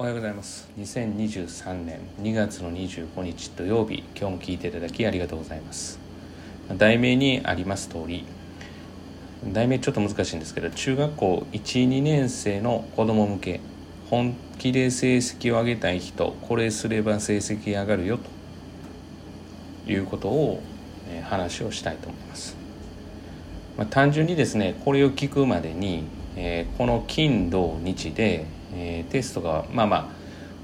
おはようございます。2023年2月の25日土曜日今日も聞いていただきありがとうございます。題名にあります通り題名ちょっと難しいんですけど中学校12年生の子供向け本気で成績を上げたい人これすれば成績上がるよということを、え話をしたいと思います、まあ、単純にですねこれを聞くまでに、えー、この金土日でえー、テストがまあまあ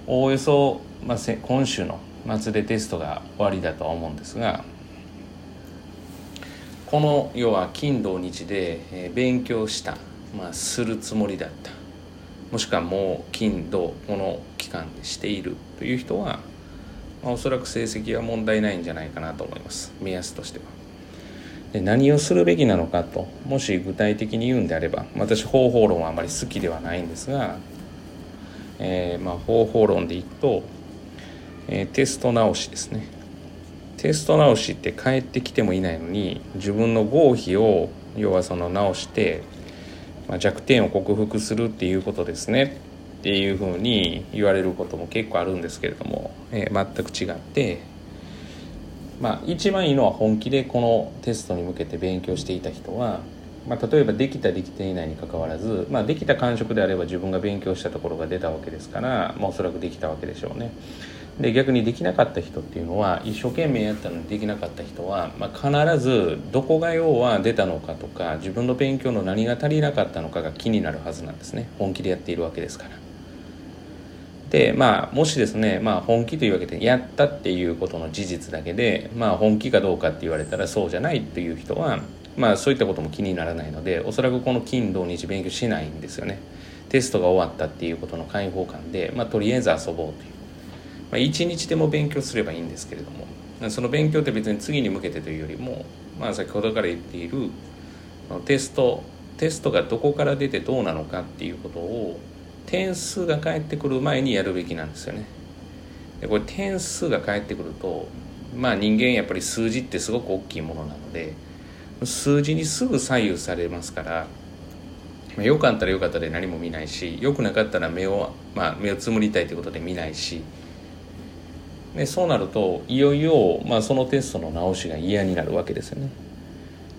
おおよそ、まあ、今週の末でテストが終わりだとは思うんですがこの要は金土日で、えー、勉強した、まあ、するつもりだったもしくはもう金土この期間でしているという人は、まあ、おそらく成績は問題ないんじゃないかなと思います目安としては。で何をするべきなのかともし具体的に言うんであれば私方法論はあまり好きではないんですがえー、まあ、方法論でいくと、えー、テスト直しですね。テスト直しって帰ってきてもいないのに自分の合否を要はその直して、まあ、弱点を克服するっていうことですね。っていうふうに言われることも結構あるんですけれども、えー、全く違ってまあ一番いいのは本気でこのテストに向けて勉強していた人はまあ、例えばできたできていないにかかわらず、まあ、できた感触であれば自分が勉強したところが出たわけですから、まあ、おそらくできたわけでしょうね。で逆にできなかった人っていうのは一生懸命やったのにできなかった人は、まあ、必ずどこが要は出たのかとか自分の勉強の何が足りなかったのかが気になるはずなんですね。本気でやっているわけですから。でまあもしですね、まあ、本気というわけでやったっていうことの事実だけで、まあ、本気かどうかって言われたらそうじゃないっていう人はまあそういったことも気にならないのでおそらくこの金土日勉強しないんですよね。テストが終わったっていうことの解放感で、まあ、とりあえず遊ぼうという、まあ、一日でも勉強すればいいんですけれども。その勉強って別に次に向けてというよりも、まあ、先ほどから言っているテストテストがどこから出てどうなのかっていうことを点数が返ってくる前にやるべきなんですよね。でこれ点数が返ってくるとまあ人間やっぱり数字ってすごく大きいものなので数字にすぐ左右されますから、まあ、よかったらよかったで何も見ないしよくなかったら目を,、まあ、目をつむりたいということで見ないしでそうなるといよいよ、まあ、そのテストの直しが嫌になるわけですよね。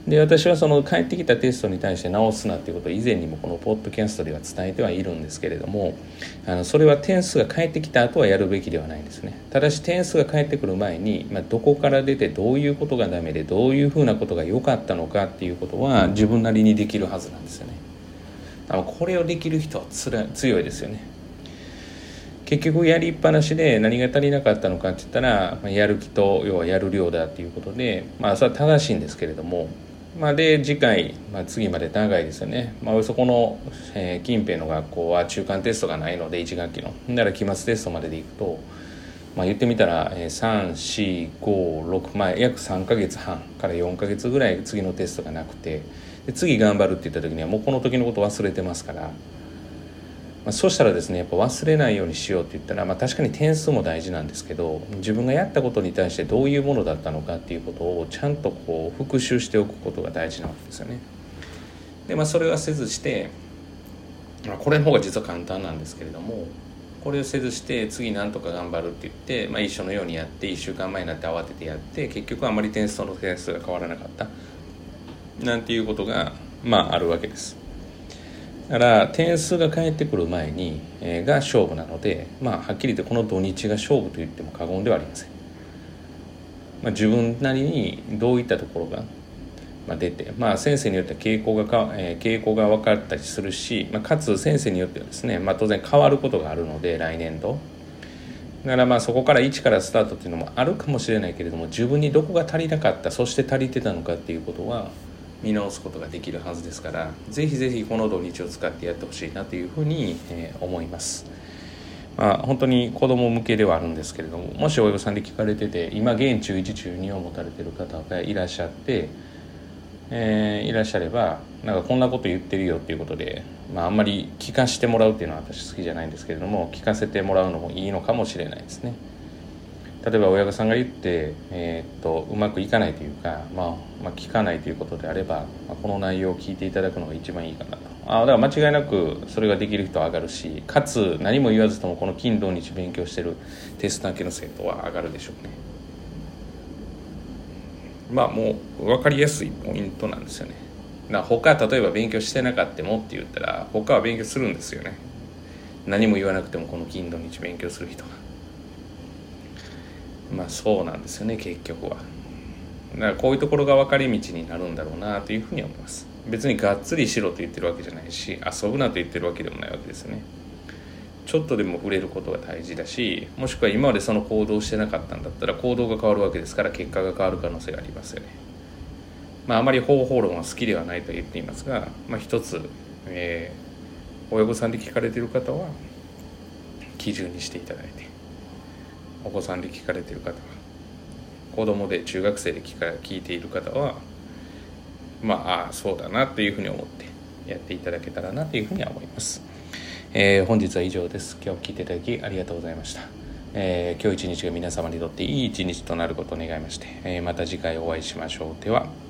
で私はその帰ってきたテストに対して直すなっていうことを以前にもこのポッドキャストでは伝えてはいるんですけれどもあのそれは点数が返ってきた後はやるべきではないんですね。ただし点数が返ってくる前に、まあ、どこから出てどういうことがダメでどういうふうなことが良かったのかっていうことは自分なりにできるはずなんですよね。これをできる人はつら強いですよね。結局やりっぱなしで何が足りなかったのかって言ったら、ま、やる気と要はやる量だっていうことでまあそれは正しいんですけれどもまあ、で次回、まあ、次まで長いですよね、まあ、そこの、えー、近辺の学校は中間テストがないので1学期の。なら期末テストまででいくと、まあ、言ってみたら、えー、3456まあ約3か月半から4か月ぐらい次のテストがなくてで次頑張るって言った時にはもうこの時のこと忘れてますからまあ、そしたらですねやっぱ忘れないようにしようって言ったら、まあ、確かに点数も大事なんですけど自分がやったことに対してどういうものだったのかっていうことをちゃんとこう復習しておくことが大事なわけですよね。でまあそれはせずして、まあ、これの方が実は簡単なんですけれどもこれをせずして次なんとか頑張るって言って、まあ、一緒のようにやって1週間前になって慌ててやって結局あまり点数の点数が変わらなかったなんていうことがまああるわけです。だから点数が返ってくる前に、えー、が勝負なので、まあ、はっきり言ってこの土日が勝負と言っても過言ではありません、まあ、自分なりにどういったところが、まあ、出て、まあ、先生によっては傾向がか、えー、傾向が分かったりするし、まあ、かつ先生によってはですね、まあ、当然変わることがあるので来年度。だからまあそこから1からスタートっていうのもあるかもしれないけれども自分にどこが足りなかったそして足りてたのかっていうことは見直すことができるはずですからぜひぜひこの土日を使ってやってほしいなというふうに、えー、思います。まあ、本当に子供向けではあるんですけれどももし親御さんで聞かれてて今現中1中2を持たれてる方がいらっしゃって、えー、いらっしゃればなんかこんなこと言ってるよっていうことで、まあ、あんまり聞かせてもらうっていうのは私好きじゃないんですけれども聞かせてもらうのもいいのかもしれないですね。例えば親御さんが言って、えー、っとうまくいかないというか、まあ、まあ聞かないということであれば、まあ、この内容を聞いていただくのが一番いいかなと。あだから間違いなくそれができる人は上がるしかつ何も言わずともこの金土日勉強してるテストだけの生徒は上がるでしょうね。まあもう分かりやすいポイントなんですよね。だ他例えば勉強してなかったもって言ったら他は勉強するんですよね。何も言わなくてもこの金土日勉強する人が。まあそうなんですよね結局は。だからこういうところが分かり道になるんだろうなというふうに思います。別にがっつりしろと言ってるわけじゃないし遊ぶなと言ってるわけでもないわけですよね。ちょっとでも触れることが大事だしもしくは今までその行動してなかったんだったら行動が変わるわけですから結果が変わる可能性がありますよね。まああまり方法論は好きではないと言っていますが、まあ、一つ、えー、親御さんで聞かれてる方は基準にしていただいて。お子さんで聞かれている方は子供で中学生で聞か聞いている方はまああそうだなというふうに思ってやっていただけたらなというふうには思います、えー、本日は以上です。今日聞いていただきありがとうございました、えー、今日一日が皆様にとっていい一日となることを願いまして、えー、また次回お会いしましょう。では。